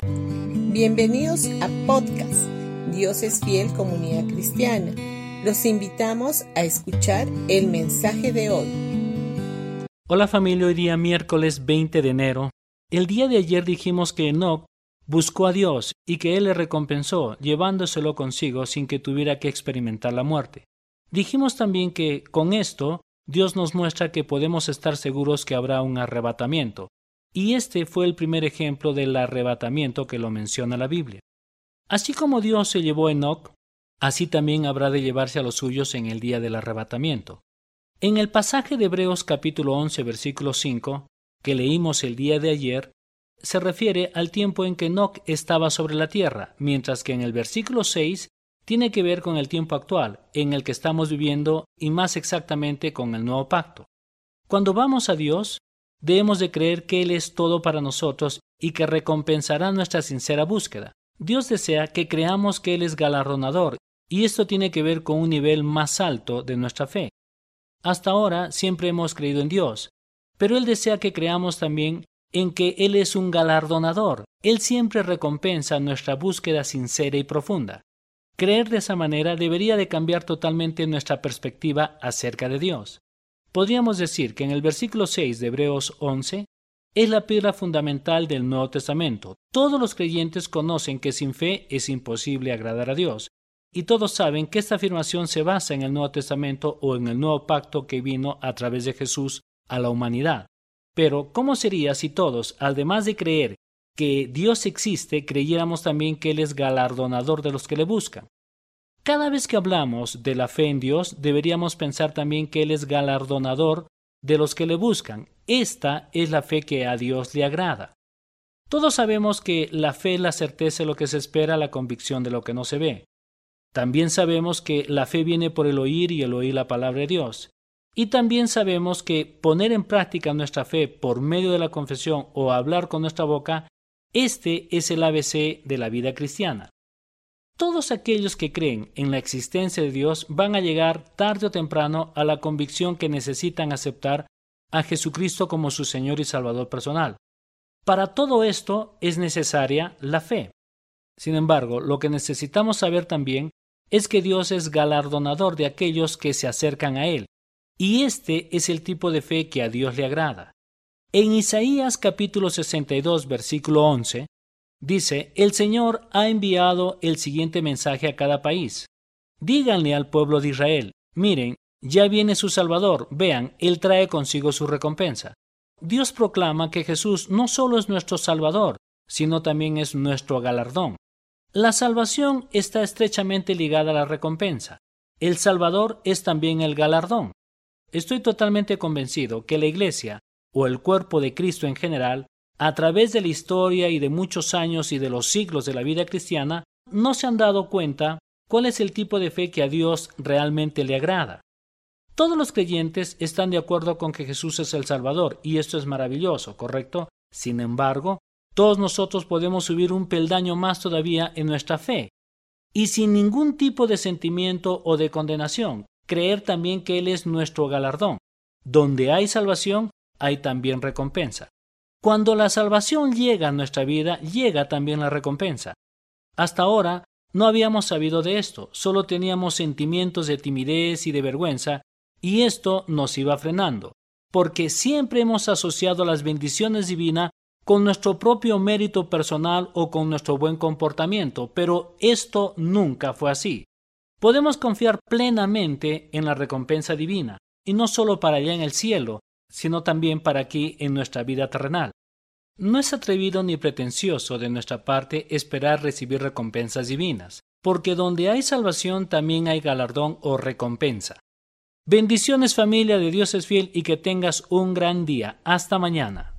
Bienvenidos a podcast Dios es fiel comunidad cristiana. Los invitamos a escuchar el mensaje de hoy. Hola familia, hoy día miércoles 20 de enero. El día de ayer dijimos que Enoch buscó a Dios y que Él le recompensó, llevándoselo consigo sin que tuviera que experimentar la muerte. Dijimos también que con esto Dios nos muestra que podemos estar seguros que habrá un arrebatamiento, y este fue el primer ejemplo del arrebatamiento que lo menciona la Biblia. Así como Dios se llevó a Enoch, así también habrá de llevarse a los suyos en el día del arrebatamiento. En el pasaje de Hebreos capítulo 11 versículo 5, que leímos el día de ayer, se refiere al tiempo en que Enoch estaba sobre la tierra, mientras que en el versículo 6 tiene que ver con el tiempo actual en el que estamos viviendo y más exactamente con el nuevo pacto. Cuando vamos a Dios, debemos de creer que Él es todo para nosotros y que recompensará nuestra sincera búsqueda. Dios desea que creamos que Él es galardonador y esto tiene que ver con un nivel más alto de nuestra fe. Hasta ahora siempre hemos creído en Dios, pero Él desea que creamos también en que Él es un galardonador. Él siempre recompensa nuestra búsqueda sincera y profunda. Creer de esa manera debería de cambiar totalmente nuestra perspectiva acerca de Dios. Podríamos decir que en el versículo 6 de Hebreos 11 es la piedra fundamental del Nuevo Testamento. Todos los creyentes conocen que sin fe es imposible agradar a Dios, y todos saben que esta afirmación se basa en el Nuevo Testamento o en el nuevo pacto que vino a través de Jesús a la humanidad. Pero, ¿cómo sería si todos, además de creer que Dios existe, creyéramos también que Él es galardonador de los que le buscan. Cada vez que hablamos de la fe en Dios, deberíamos pensar también que Él es galardonador de los que le buscan. Esta es la fe que a Dios le agrada. Todos sabemos que la fe es la certeza de lo que se espera, la convicción de lo que no se ve. También sabemos que la fe viene por el oír y el oír la palabra de Dios. Y también sabemos que poner en práctica nuestra fe por medio de la confesión o hablar con nuestra boca este es el ABC de la vida cristiana. Todos aquellos que creen en la existencia de Dios van a llegar tarde o temprano a la convicción que necesitan aceptar a Jesucristo como su Señor y Salvador personal. Para todo esto es necesaria la fe. Sin embargo, lo que necesitamos saber también es que Dios es galardonador de aquellos que se acercan a Él, y este es el tipo de fe que a Dios le agrada. En Isaías capítulo 62 versículo 11 dice, El Señor ha enviado el siguiente mensaje a cada país. Díganle al pueblo de Israel, miren, ya viene su Salvador, vean, Él trae consigo su recompensa. Dios proclama que Jesús no solo es nuestro Salvador, sino también es nuestro galardón. La salvación está estrechamente ligada a la recompensa. El Salvador es también el galardón. Estoy totalmente convencido que la Iglesia o el cuerpo de Cristo en general, a través de la historia y de muchos años y de los siglos de la vida cristiana, no se han dado cuenta cuál es el tipo de fe que a Dios realmente le agrada. Todos los creyentes están de acuerdo con que Jesús es el Salvador, y esto es maravilloso, ¿correcto? Sin embargo, todos nosotros podemos subir un peldaño más todavía en nuestra fe, y sin ningún tipo de sentimiento o de condenación, creer también que Él es nuestro galardón. Donde hay salvación, hay también recompensa. Cuando la salvación llega a nuestra vida, llega también la recompensa. Hasta ahora no habíamos sabido de esto, solo teníamos sentimientos de timidez y de vergüenza, y esto nos iba frenando, porque siempre hemos asociado las bendiciones divinas con nuestro propio mérito personal o con nuestro buen comportamiento, pero esto nunca fue así. Podemos confiar plenamente en la recompensa divina, y no solo para allá en el cielo, sino también para aquí en nuestra vida terrenal. No es atrevido ni pretencioso de nuestra parte esperar recibir recompensas divinas, porque donde hay salvación también hay galardón o recompensa. Bendiciones familia de Dios es fiel y que tengas un gran día. Hasta mañana.